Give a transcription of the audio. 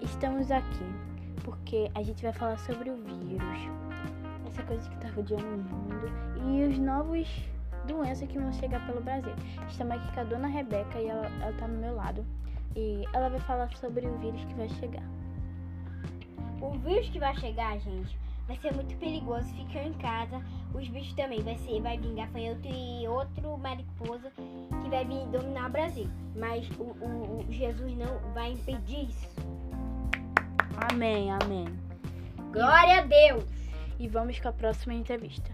estamos aqui porque a gente vai falar sobre o vírus, essa coisa que está rodeando o mundo e os novos doenças que vão chegar pelo Brasil. Estamos aqui com a dona Rebeca e ela, ela tá no meu lado e ela vai falar sobre o vírus que vai chegar. O vírus que vai chegar, gente, vai ser muito perigoso. Ficar em casa, os bichos também. Vai ser, vai vir gafanhoto e outro mariposa vir dominar o Brasil. Mas o, o, o Jesus não vai impedir isso. Amém, amém. Glória a Deus! E vamos com a próxima entrevista.